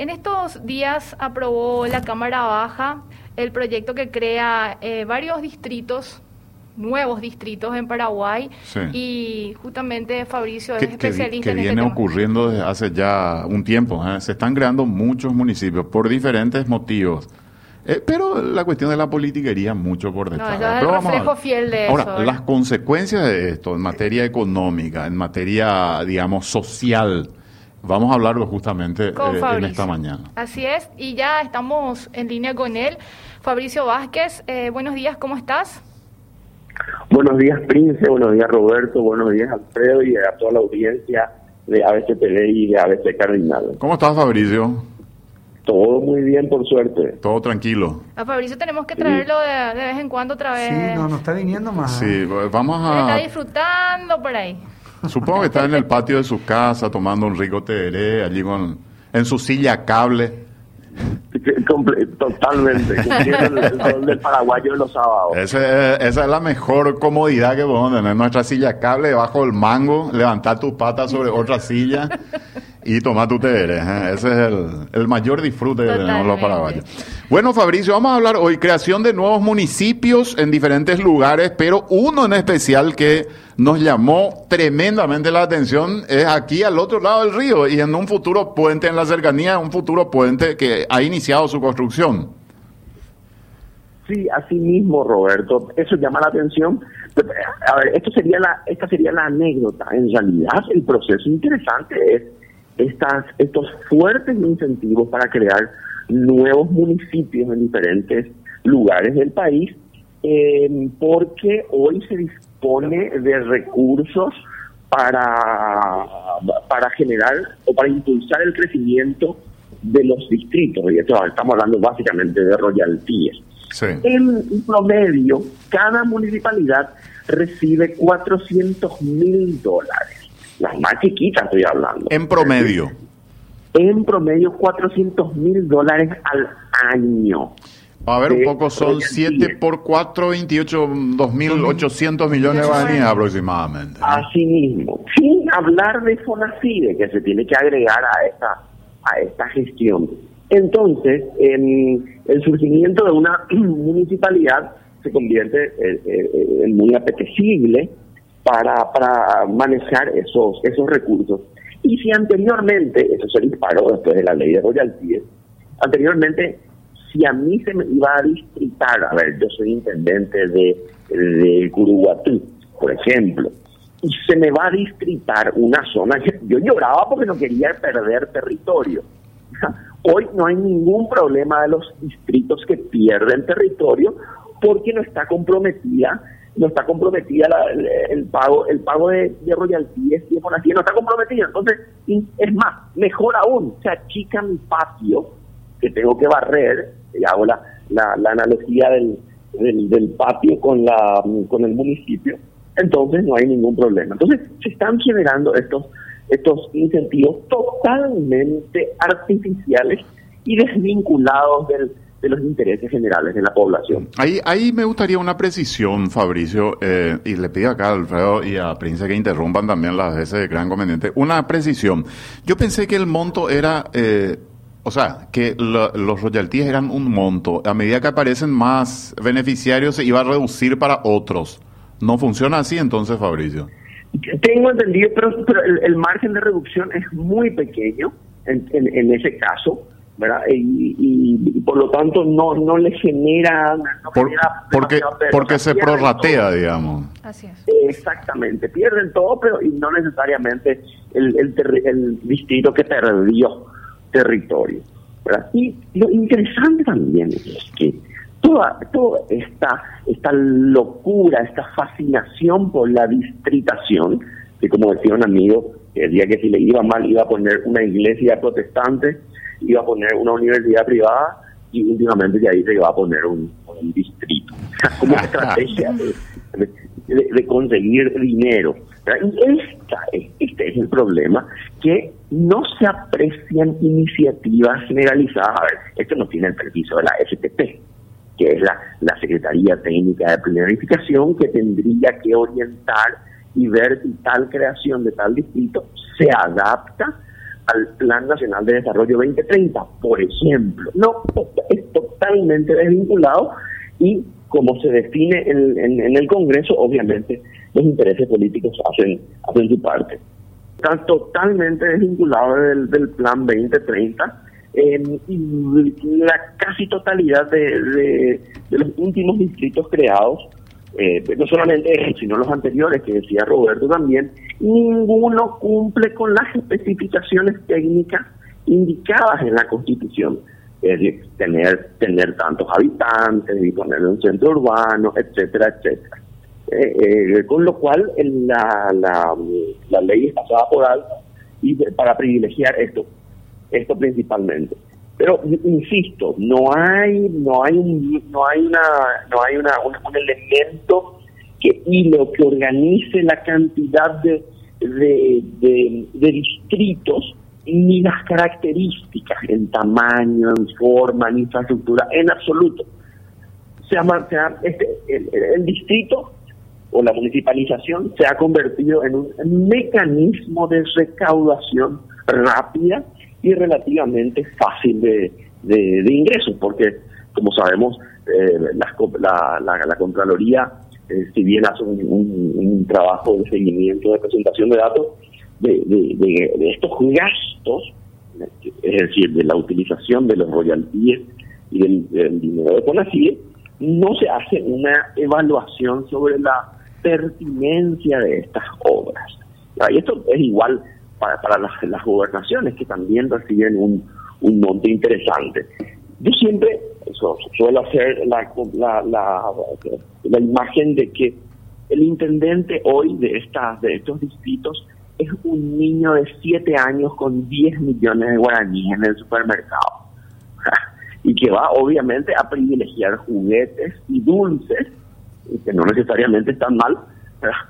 En estos días aprobó la Cámara Baja el proyecto que crea eh, varios distritos nuevos distritos en Paraguay y justamente Fabricio es especialista que, en este viene ocurriendo desde hace ya un tiempo. ¿eh? Se están creando muchos municipios por diferentes motivos. Eh, pero la cuestión de la politiquería mucho por detrás. No, es el reflejo fiel de Ahora, las consecuencias de esto en materia económica, en materia, digamos, social, Vamos a hablarlo justamente eh, en esta mañana. Así es, y ya estamos en línea con él. Fabricio Vázquez, eh, buenos días, ¿cómo estás? Buenos días, Prince, buenos días, Roberto, buenos días, Alfredo, y a toda la audiencia de ABCTV y de ABC Cardinal. ¿Cómo estás, Fabricio? Todo muy bien, por suerte. Todo tranquilo. A Fabricio tenemos que traerlo de, vez en cuando otra vez. Sí, no, no está viniendo más. Sí, ¿eh? vamos a... está disfrutando por ahí. Supongo que está en el patio de su casa tomando un rico tereré, allí con, en su silla cable. Totalmente, el, el del paraguayo en los sábados. esa es la mejor comodidad que podemos tener, nuestra silla cable debajo del mango, levantar tus patas sobre otra silla y tomar tu tereré. ¿eh? Ese es el, mayor disfrute que tenemos los paraguayos. Bueno, Fabricio, vamos a hablar hoy creación de nuevos municipios en diferentes lugares, pero uno en especial que nos llamó tremendamente la atención es aquí al otro lado del río y en un futuro puente en la cercanía, un futuro puente que ha iniciado su construcción. Sí, así mismo, Roberto. Eso llama la atención. A ver, esto sería la, esta sería la anécdota. En realidad, el proceso interesante es estas, estos fuertes incentivos para crear nuevos municipios en diferentes lugares del país, eh, porque hoy se dispone de recursos para, para generar o para impulsar el crecimiento de los distritos, y esto estamos hablando básicamente de royalties. En promedio, cada municipalidad recibe 400 mil dólares las más chiquitas estoy hablando. En promedio. En promedio 400 mil dólares al año. A ver, un poco son 7 por 4, 28, 2.800 millones de guaraníes aproximadamente. Así mismo. Sin hablar de FONACIDE, que se tiene que agregar a esta, a esta gestión. Entonces, en el surgimiento de una municipalidad se convierte en muy apetecible para, para manejar esos, esos recursos. Y si anteriormente, eso se disparó después de la ley de royalties, anteriormente, si a mí se me iba a distritar, a ver, yo soy intendente de, de Curuguatú, por ejemplo, y se me va a distritar una zona, yo lloraba porque no quería perder territorio. Hoy no hay ningún problema de los distritos que pierden territorio porque no está comprometida no está comprometida el, pago el pago de, de royalties y no está comprometido entonces es más mejor aún se achica mi patio que tengo que barrer y hago la, la, analogía del, del, patio con la con el municipio entonces no hay ningún problema. Entonces se están generando estos estos incentivos totalmente artificiales y desvinculados del de los intereses generales de la población. Ahí, ahí me gustaría una precisión, Fabricio, eh, y le pido acá a Alfredo y a Prince que interrumpan también las veces de gran conveniente. Una precisión. Yo pensé que el monto era, eh, o sea, que los royalties eran un monto. A medida que aparecen más beneficiarios se iba a reducir para otros. ¿No funciona así entonces, Fabricio? Tengo entendido, pero, el, margen de reducción es muy pequeño en, en ese caso y, por lo tanto no no le genera, porque porque se prorratea digamos. Así es. exactamente pierden todo pero y no necesariamente el, el, distrito que perdió territorio y lo interesante también es que toda toda esta esta locura esta fascinación por la distritación que como decía un amigo el día que si le iba mal iba a poner una iglesia protestante iba a poner una universidad privada y últimamente de ahí se iba a poner un, distrito, como estrategia de, conseguir dinero. Y esta, este es el problema, que no se aprecian iniciativas generalizadas. A ver, esto no tiene el permiso de la FTP, que es la, la Secretaría Técnica de Planificación, que tendría que orientar y ver si tal creación de tal distrito se adapta al Plan Nacional de Desarrollo 2030, por ejemplo. No, es totalmente desvinculado y como se define en, en, el Congreso, obviamente los intereses políticos hacen, hacen su parte. Está totalmente desvinculado del, del Plan 2030 y la casi totalidad de, los últimos distritos creados, eh, no solamente sino los anteriores que decía Roberto también, ninguno cumple con las especificaciones técnicas indicadas en la Constitución. Es decir, tener, tener tantos habitantes, disponer un centro urbano, etcétera, etcétera. Eh, eh, con lo cual la, la, la ley es pasada por alto y para privilegiar esto esto principalmente. Pero insisto, no hay no hay un, no hay una no hay una, un, elemento que lo que organice la cantidad de, de, distritos ni las características en tamaño, en forma, en infraestructura, en absoluto. Se sea, este, el, el, distrito o la municipalización se ha convertido en un mecanismo de recaudación rápida y relativamente fácil de, de, ingresos, porque como sabemos, eh, la, la, Contraloría, eh, si bien hace un, trabajo de seguimiento, de presentación de datos, de, de, estos gastos, es decir, de la utilización de los royalties y del, dinero de CONACIE, no se hace una evaluación sobre la pertinencia de estas obras. Y esto es igual para, las, las, gobernaciones que también reciben un, un monte interesante. Yo siempre suelo hacer la, la, la, imagen de que el intendente hoy de, estas, de estos distritos es un niño de 7 años con 10 millones de guaraníes en el supermercado. y que va obviamente a privilegiar juguetes y dulces, que no necesariamente están mal,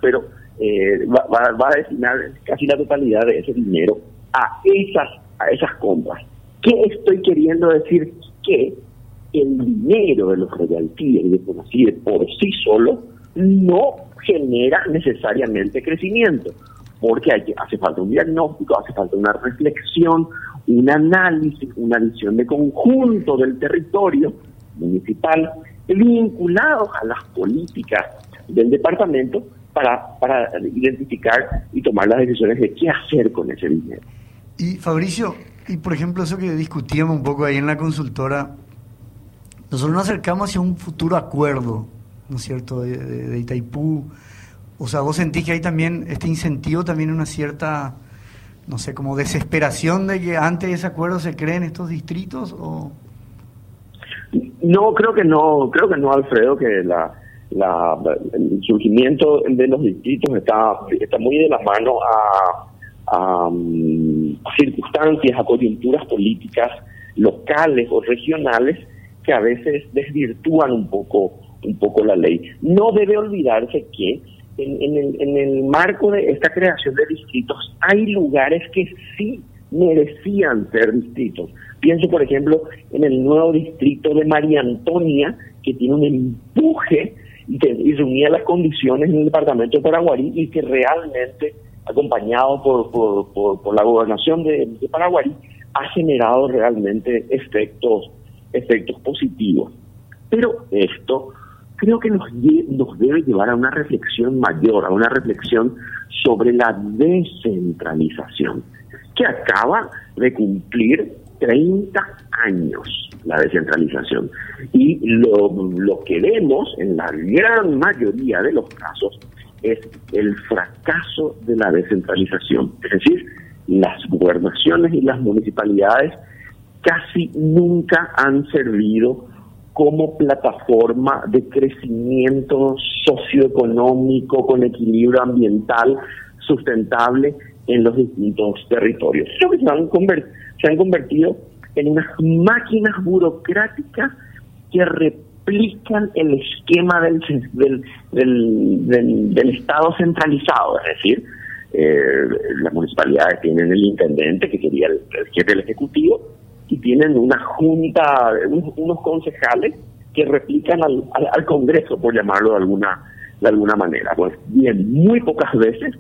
pero eh, va, a destinar casi la totalidad de ese dinero a esas, a esas compras. ¿Qué estoy queriendo decir? Que el dinero de los royalties de por sí solo no genera necesariamente crecimiento, porque hace falta un diagnóstico, hace falta una reflexión, un análisis, una visión de conjunto del territorio municipal vinculado a las políticas del departamento para, para identificar y tomar las decisiones de qué hacer con ese dinero. Y Fabricio, y por ejemplo eso que discutíamos un poco ahí en la consultora, nosotros nos acercamos hacia un futuro acuerdo, ¿no es cierto?, de, Itaipú. O sea, vos sentís que hay también este incentivo, también una cierta, no sé, como desesperación de que antes de ese acuerdo se creen estos distritos o... No, creo que no, creo que no, Alfredo, que la, la, el surgimiento de los distritos está, está muy de la mano a, mm, circunstancias, a coyunturas políticas locales o regionales que a veces desvirtúan un poco, un poco la ley. No debe olvidarse que en, el, en el marco de esta creación de distritos hay lugares que sí merecían ser distritos. Pienso, por ejemplo, en el nuevo distrito de María Antonia, que tiene un empuje y, reunía las condiciones en el departamento de Paraguarí y que realmente, acompañado por, por, la gobernación de, Paraguarí, ha generado realmente efectos, efectos positivos. Pero esto creo que nos, nos debe llevar a una reflexión mayor, a una reflexión sobre la descentralización, que acaba de cumplir 30 años la descentralización. Y lo, lo que vemos en la gran mayoría de los casos es el fracaso de la descentralización. Es decir, las gobernaciones y las municipalidades casi nunca han servido como plataforma de crecimiento socioeconómico con equilibrio ambiental sustentable en los distintos territorios. Creo que se han, se han convertido en unas máquinas burocráticas que replican el esquema del, del, del, Estado centralizado, es decir, eh, las municipalidades tienen el intendente, que sería el, jefe del Ejecutivo, y tienen una junta, unos, concejales que replican al, al, Congreso, por llamarlo de alguna, de alguna manera. Pues bien, muy pocas veces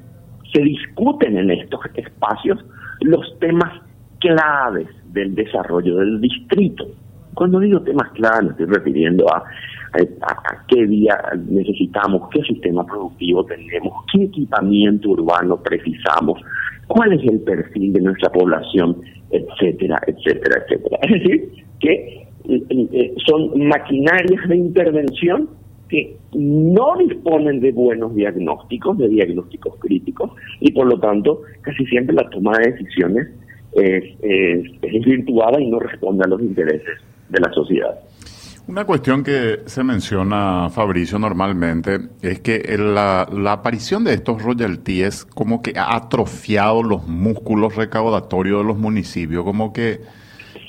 se discuten en estos espacios los temas claves del desarrollo del distrito. Cuando digo temas claves me estoy refiriendo a, a, qué día necesitamos, qué sistema productivo tenemos, qué equipamiento urbano precisamos, cuál es el perfil de nuestra población, etcétera, etcétera, etcétera. Es decir, que eh, eh, son maquinarias de intervención que no disponen de buenos diagnósticos, de diagnósticos críticos, y por lo tanto casi siempre la toma de decisiones es, es, y no responde a los intereses de la sociedad. Una cuestión que se menciona, Fabricio, normalmente es que la, la, aparición de estos royalties como que ha atrofiado los músculos recaudatorios de los municipios, como que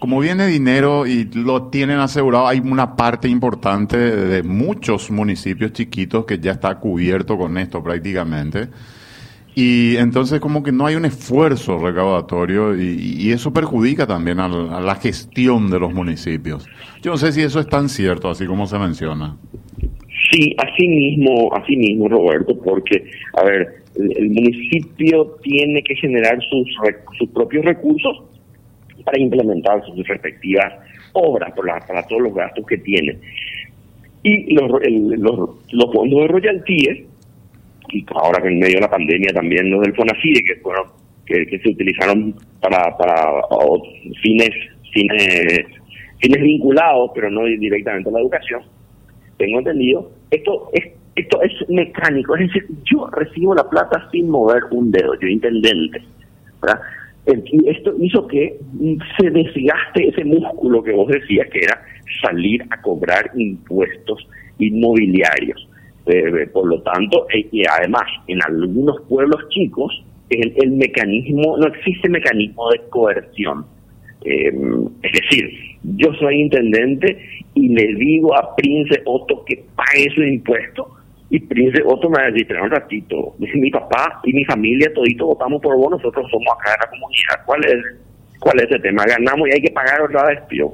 como viene dinero y lo tienen asegurado, hay una parte importante de muchos municipios chiquitos que ya está cubierto con esto prácticamente. Y entonces como que no hay un esfuerzo recaudatorio y, eso perjudica también a la, gestión de los municipios. Yo no sé si eso es tan cierto, así como se menciona. Sí, así mismo, así mismo, Roberto, porque, a ver, el, municipio tiene que generar sus, sus propios recursos para implementar sus respectivas obras para, todos los gastos que tienen. Y los, los, fondos de royalties, y ahora que en medio de la pandemia también los del FONACIDE, que, fueron, que, se utilizaron para, para fines, fines, fines vinculados, pero no directamente a la educación, tengo entendido, esto es esto es mecánico, es decir, yo recibo la plata sin mover un dedo, yo intendente. Esto hizo que se desgaste ese músculo que vos decías, que era salir a cobrar impuestos inmobiliarios. Eh, eh, por lo tanto, eh, y además, en algunos pueblos chicos, el, el mecanismo, no existe mecanismo de coerción. es decir, yo soy intendente y le digo a Prince Otto que pague su impuesto, y Prince Otto me dice, un ratito, dice mi papá y mi familia, todito votamos por vos, nosotros somos acá de la comunidad. ¿Cuál es, cuál es el tema? Ganamos y hay que pagar otra vez, tío.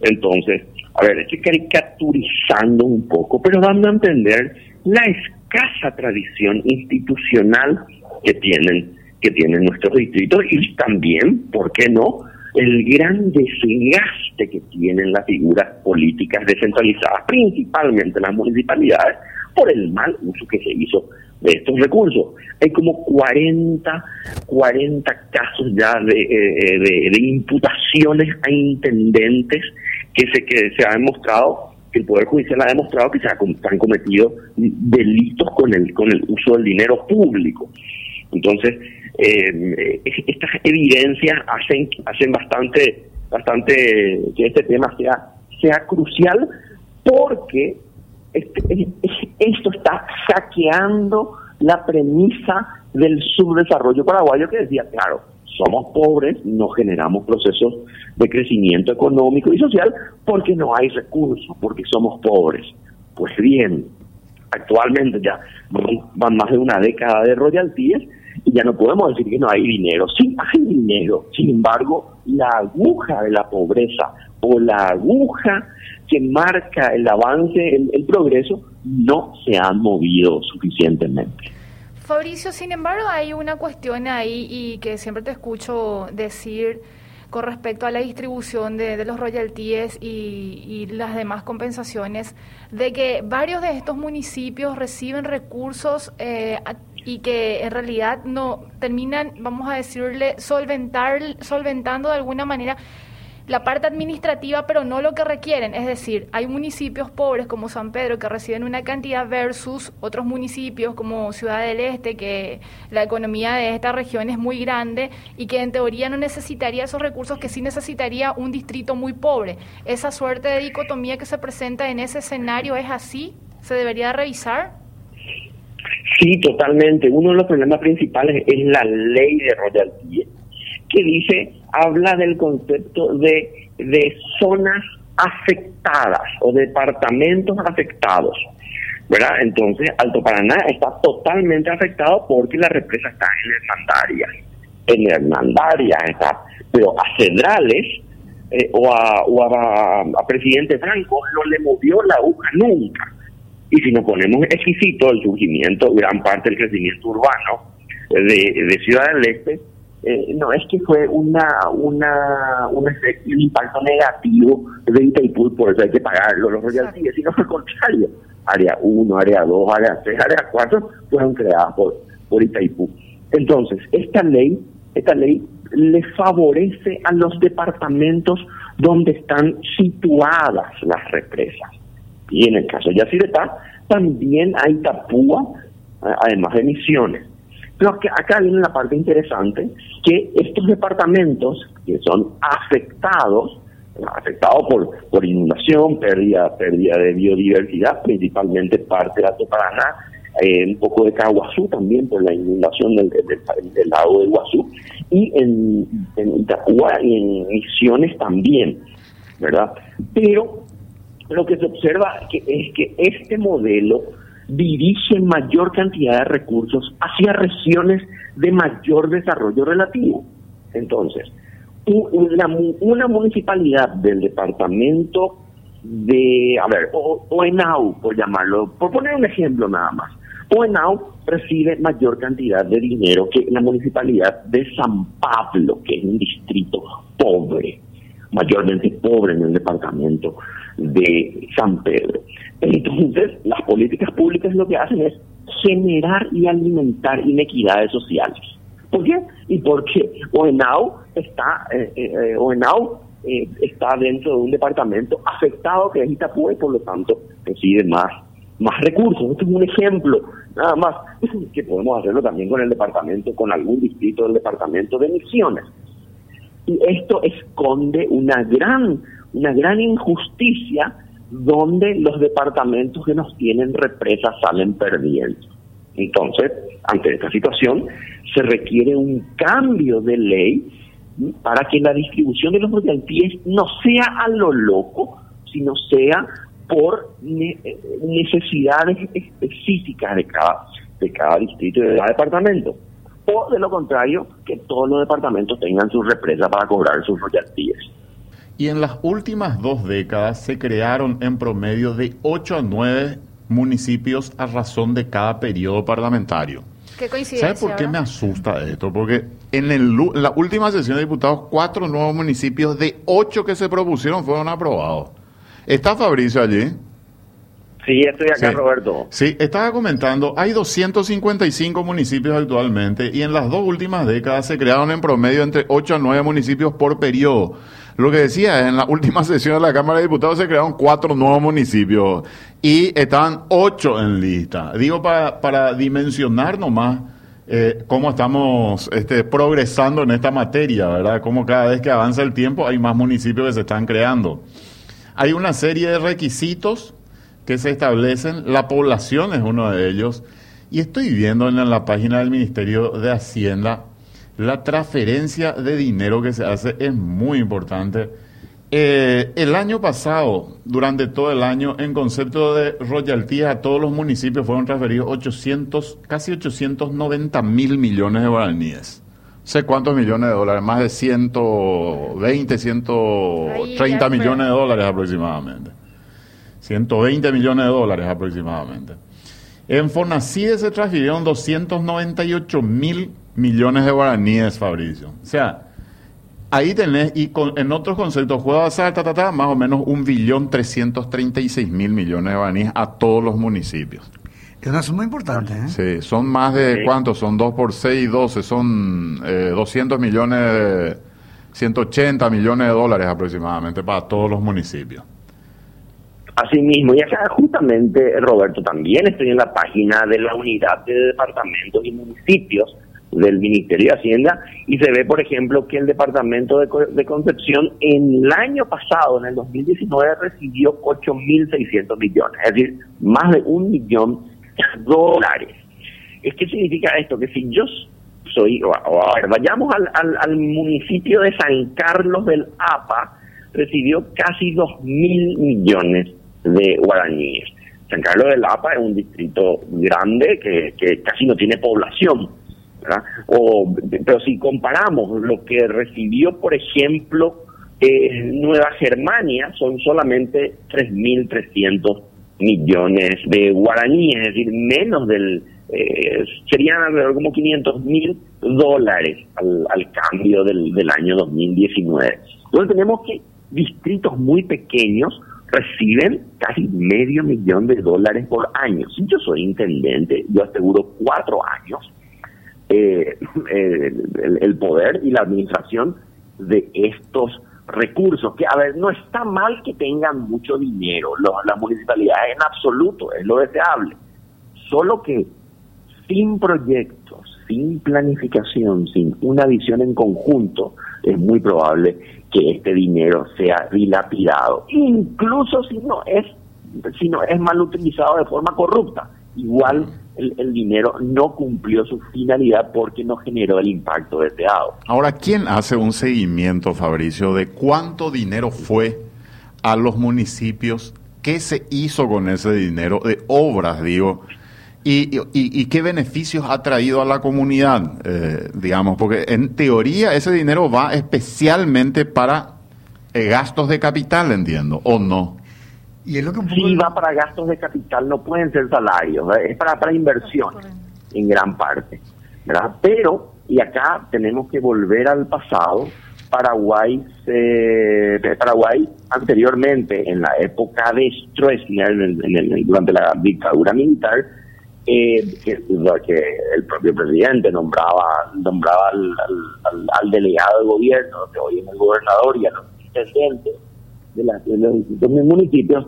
Entonces, a ver, estoy caricaturizando un poco, pero dando a entender la escasa tradición institucional que tienen, que tienen nuestros distritos y también, ¿por qué no?, el gran desgaste que tienen las figuras políticas descentralizadas, principalmente las municipalidades, por el mal uso que se hizo de estos recursos. Hay como 40, 40 casos ya de, eh, de, de imputaciones a intendentes que se, que se ha demostrado que el Poder Judicial ha demostrado que se han cometido delitos con el, con el uso del dinero público. Entonces, eh, estas evidencias hacen, hacen bastante, bastante que este tema sea, sea crucial porque este, esto está saqueando la premisa del subdesarrollo paraguayo que decía, claro, somos pobres, no generamos procesos de crecimiento económico y social porque no hay recursos, porque somos pobres. Pues bien, actualmente ya van más de una década de royalties y ya no podemos decir que no hay dinero. Sí, hay dinero. Sin embargo, la aguja de la pobreza o la aguja que marca el avance, el, progreso, no se han movido suficientemente. Fabricio, sin embargo, hay una cuestión ahí y que siempre te escucho decir con respecto a la distribución de, los royalties y, las demás compensaciones, de que varios de estos municipios reciben recursos eh, y que en realidad no terminan, vamos a decirle, solventar, solventando de alguna manera la parte administrativa, pero no lo que requieren. Es decir, hay municipios pobres como San Pedro que reciben una cantidad versus otros municipios como Ciudad del Este, que la economía de esta región es muy grande y que en teoría no necesitaría esos recursos que sí necesitaría un distrito muy pobre. Esa suerte de dicotomía que se presenta en ese escenario es así, se debería revisar. Sí, totalmente. Uno de los problemas principales es la ley de royalties, que dice, habla del concepto de, de zonas afectadas o departamentos afectados. ¿verdad? Entonces, Alto Paraná está totalmente afectado porque la represa está en Hernandaria. En Hernandaria está, pero a Cedrales eh, o, a, Presidente Franco no le movió la aguja nunca. Y si nos ponemos exquisito el surgimiento, gran parte del crecimiento urbano de, Ciudad del Este, eh, no es que fue una, una, un, efecto, un impacto negativo de Itaipú, por eso hay que pagarlo los royalties, sino al contrario. Área 1, área 2, área 3, área 4 fueron creadas por, por Itaipú. Entonces, esta ley, esta ley le favorece a los departamentos donde están situadas las represas. Y en el caso de Yacyretá, también hay Tapúa, además de Misiones. Pero acá viene la parte interesante, que estos departamentos que son afectados, afectados por, por inundación, pérdida, pérdida de biodiversidad, principalmente parte de Alto Paraná, eh, un poco de Caguazú también por la inundación del, del, lago de Iguazú, y en, en Itapúa y en Misiones también, ¿verdad? Pero lo que se observa es que este modelo dirige mayor cantidad de recursos hacia regiones de mayor desarrollo relativo. Entonces, una, una municipalidad del departamento de, a ver, OENAU, por llamarlo, por poner un ejemplo nada más, OENAU recibe mayor cantidad de dinero que la municipalidad de San Pablo, que es un distrito pobre, mayormente pobre en el departamento de San Pedro. Entonces, las políticas públicas lo que hacen es generar y alimentar inequidades sociales. ¿Por qué? Y porque OENAU está, eh, eh, eh, está dentro de un departamento afectado que es Itapúa y por lo tanto recibe más, más recursos. Este es un ejemplo, nada más, que podemos hacerlo también con el departamento, con algún distrito del departamento de Misiones. Y esto esconde una gran, una gran injusticia donde los departamentos que nos tienen represas salen perdiendo. Entonces, ante esta situación, se requiere un cambio de ley para que la distribución de los royalties no sea a lo loco, sino sea por necesidades específicas de cada, de cada distrito y de cada departamento. O de lo contrario, que todos los departamentos tengan su represa para cobrar sus royalties. Y en las últimas dos décadas se crearon en promedio de 8 a 9 municipios a razón de cada periodo parlamentario. ¿Qué coincidencia? ¿Sabe por qué me asusta esto? Porque en el, la última sesión de diputados, cuatro nuevos municipios de ocho que se propusieron fueron aprobados. ¿Está Fabricio allí? Sí, estoy acá, Roberto. Sí, estaba comentando, hay 255 municipios actualmente y en las dos últimas décadas se crearon en promedio entre 8 a 9 municipios por periodo. Lo que decía, en la última sesión de la Cámara de Diputados se crearon cuatro nuevos municipios y estaban ocho en lista. Digo, para, para dimensionar nomás eh, cómo estamos este, progresando en esta materia, ¿verdad? Cómo cada vez que avanza el tiempo hay más municipios que se están creando. Hay una serie de requisitos que se establecen, la población es uno de ellos, y estoy viendo en la página del Ministerio de Hacienda la transferencia de dinero que se hace es muy importante. Eh, el año pasado, durante todo el año, en concepto de royalties a todos los municipios fueron transferidos 800, casi 890 mil millones de guaraníes. sé cuántos millones de dólares, más de 120, 130 millones de dólares aproximadamente. 120 millones de dólares aproximadamente. En Fonacide se transfirieron 298 mil millones de guaraníes, Fabricio. O sea, ahí tenés, y en otros conceptos, juega a ta, ta, más o menos un billón 336 mil millones de guaraníes a todos los municipios. Es una suma importante, ¿eh? Sí, son más de, ¿cuántos? Son 2 por 6, 12, son eh, 200 millones, 180 millones de dólares aproximadamente para todos los municipios. Así mismo, y acá justamente, Roberto, también estoy en la página de la unidad de departamentos y municipios del Ministerio de Hacienda y se ve, por ejemplo, que el Departamento de, Concepción en el año pasado, en el 2019, recibió 8.600 millones, es decir, más de un millón de dólares. ¿Qué significa esto? Que si yo soy, a ver, vayamos al, al, municipio de San Carlos del APA, recibió casi 2.000 millones de guaraníes. San Carlos del APA es un distrito grande que casi no tiene población o, pero si comparamos lo que recibió, por ejemplo, Nueva Germania, son solamente 3.300 millones de guaraníes, es decir, menos del eh, serían alrededor como 500 mil dólares al, cambio del, del año 2019. Entonces tenemos que distritos muy pequeños reciben casi medio millón de dólares por año. Si yo soy intendente, yo aseguro cuatro años eh, el, poder y la administración de estos recursos, que a ver, no está mal que tengan mucho dinero, las municipalidades en absoluto, es lo deseable, solo que sin proyectos, sin planificación, sin una visión en conjunto, es muy probable que este dinero sea dilapidado, incluso si no es si no es mal utilizado de forma corrupta. Igual el, dinero no cumplió su finalidad porque no generó el impacto deseado. Ahora, ¿quién hace un seguimiento, Fabricio, de cuánto dinero fue a los municipios? ¿Qué se hizo con ese dinero de obras, digo? ¿Y, qué beneficios ha traído a la comunidad, eh, digamos? Porque en teoría ese dinero va especialmente para eh, gastos de capital, entiendo, ¿o no? Y es lo que Sí, va para gastos de capital, no pueden ser salarios, es para, para inversión en gran parte. ¿verdad? Pero, y acá tenemos que volver al pasado, Paraguay, se, Paraguay anteriormente, en la época de Stroessner, en durante la dictadura militar, eh, que, el propio presidente nombraba nombraba al, delegado del gobierno, que hoy es el gobernador, y a los intendentes de, los distintos municipios,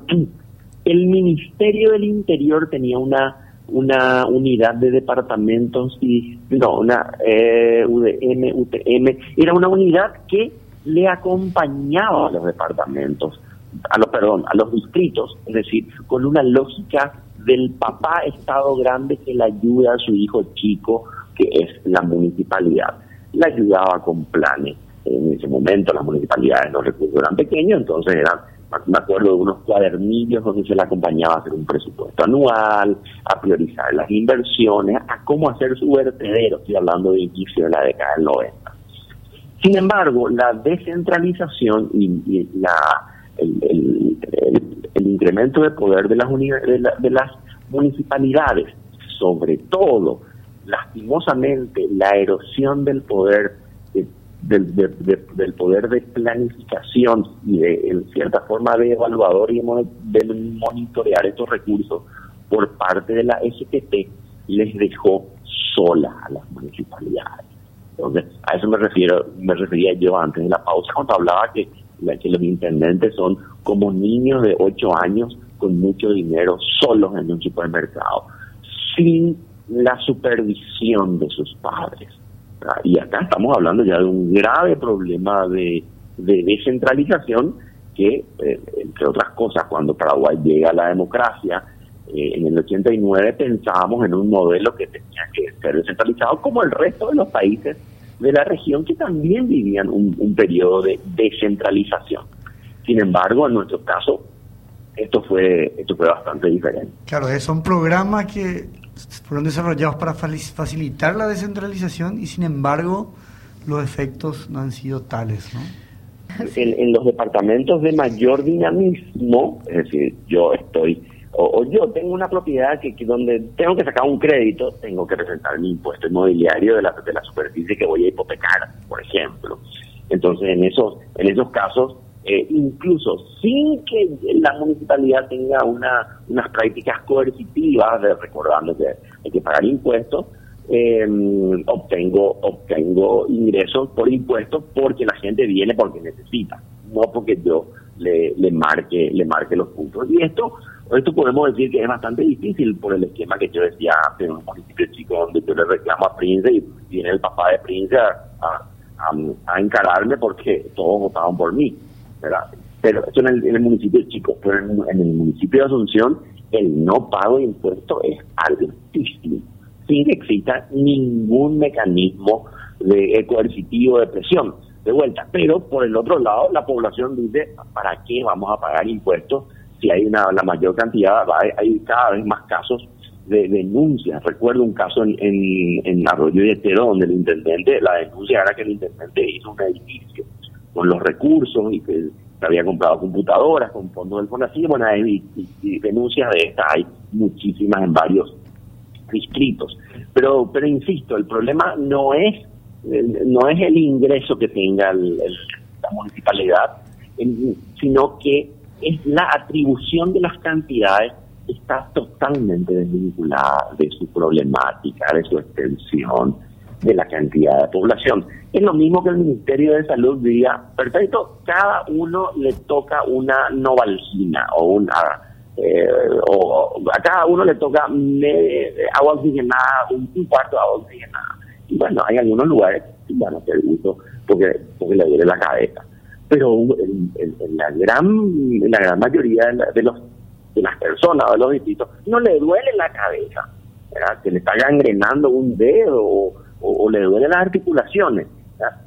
el Ministerio del Interior tenía una una unidad de departamentos y no una eh, UDM UTM era una unidad que le acompañaba a los departamentos a los perdón a los distritos es decir con una lógica del papá Estado grande que le ayuda a su hijo chico, que es la municipalidad. Le ayudaba con planes. En ese momento las municipalidades los recursos eran pequeños, entonces eran, me acuerdo de unos cuadernillos donde se le acompañaba a hacer un presupuesto anual, a priorizar las inversiones, a cómo hacer su vertedero, estoy hablando de inicio de la década del 90. Sin embargo, la descentralización y, la, el, el incremento de poder de las, de, las municipalidades, sobre todo, lastimosamente, la erosión del poder del, del, poder de planificación y de en cierta forma de evaluador y de monitorear estos recursos por parte de la SPT les dejó sola a las municipalidades. Entonces, a eso me refiero, me refería yo antes de la pausa cuando hablaba que que los intendentes son como niños de 8 años con mucho dinero solos en un supermercado, sin la supervisión de sus padres. Y acá estamos hablando ya de un grave problema de, descentralización que, eh, entre otras cosas, cuando Paraguay llega a la democracia, eh, en el 89 pensábamos en un modelo que tenía que ser descentralizado como el resto de los países de la región que también vivían un, periodo de descentralización. Sin embargo, en nuestro caso, esto fue, esto fue bastante diferente. Claro, son programas que fueron desarrollados para facilitar la descentralización y sin embargo los efectos no han sido tales, ¿no? en los departamentos de mayor dinamismo, es decir, yo estoy o, yo tengo una propiedad que, donde tengo que sacar un crédito, tengo que presentar mi impuesto inmobiliario de la, de la superficie que voy a hipotecar, por ejemplo. Entonces, en esos, en esos casos, eh, incluso sin que la municipalidad tenga una, unas prácticas coercitivas, de, recordando que hay que pagar impuestos, eh, obtengo obtengo ingresos por impuestos porque la gente viene porque necesita, no porque yo le, le marque le marque los puntos. Y esto esto podemos decir que es bastante difícil por el esquema que yo decía antes, un municipio chico donde yo le reclamo a Prince y viene el papá de Prince a, a, encararme porque todos votaban por mí. Pero esto en el, municipio chico, pero en, el municipio de Asunción el no pago de impuestos es altísimo, sin que exista ningún mecanismo de coercitivo de presión. De vuelta, pero por el otro lado, la población dice, ¿para qué vamos a pagar impuestos si hay una la mayor cantidad, hay, cada vez más casos de denuncias. Recuerdo un caso en, en, Arroyo de Tero donde el intendente, la denuncia era que el intendente hizo un edificio con los recursos y que había comprado computadoras con fondos del FONACI. Bueno, hay y, denuncias de estas hay muchísimas en varios distritos. Pero, pero insisto, el problema no es no es el ingreso que tenga la municipalidad, sino que es la atribución de las cantidades está totalmente desvinculada de su problemática, de su extensión, de la cantidad de población. Es lo mismo que el Ministerio de Salud diga, perfecto, cada uno le toca una novalgina o una eh, o a cada uno le toca agua oxigenada, un, cuarto de agua oxigenada. Y bueno, hay algunos lugares que van a hacer uso porque, porque le duele la cabeza. Pero en, la gran la gran mayoría de, los de las personas de los distritos no le duele la cabeza, ¿verdad? que le está gangrenando un dedo o, le duele las articulaciones.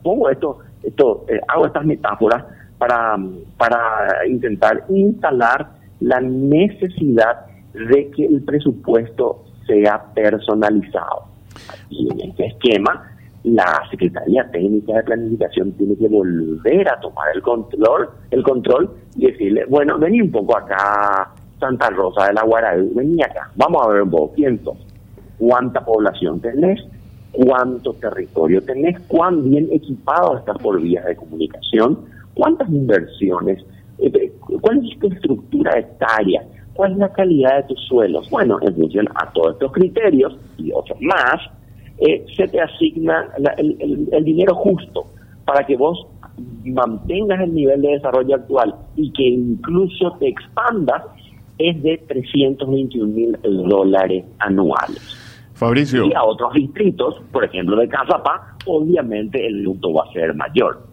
Pongo esto, esto eh, hago estas metáforas para, para intentar instalar la necesidad de que el presupuesto sea personalizado. Y en este esquema, la Secretaría Técnica de Planificación tiene que volver a tomar el control, el control y decirle, bueno, vení un poco acá, Santa Rosa de la Guaraí, vení acá, vamos a ver un poco, quién cuánta población tenés, cuánto territorio tenés, cuán bien equipado estás por vías de comunicación, cuántas inversiones eh, ¿Cuál es tu estructura etaria? ¿Cuál es la calidad de tus suelos? Bueno, en función a todos estos criterios y otros más, eh, se te asigna el, dinero justo para que vos mantengas el nivel de desarrollo actual y que incluso te expandas, es de 321 mil dólares anuales. Fabricio. Y a otros distritos, por ejemplo de Casapa, obviamente el luto va a ser mayor.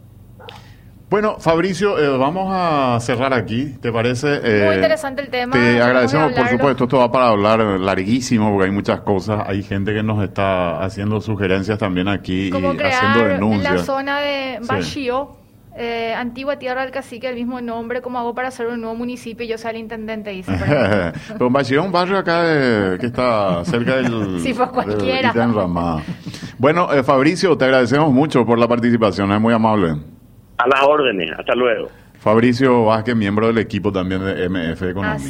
Bueno, Fabricio, eh, vamos a cerrar aquí, ¿te parece? Eh, Muy interesante el tema. Te agradecemos, por supuesto, esto va para hablar larguísimo porque hay muchas cosas. Hay gente que nos está haciendo sugerencias también aquí y haciendo denuncias. En la zona de Bajío, eh, antigua tierra del cacique, el mismo nombre, ¿cómo hago para hacer un nuevo municipio? Yo soy el intendente, dice. Pero Bajío es un barrio acá que está cerca del. sí, pues cualquiera. bueno, Fabricio, te agradecemos mucho por la participación, es muy amable. A las órdenes, hasta luego. Fabricio Vázquez, miembro del equipo también de MF Economía.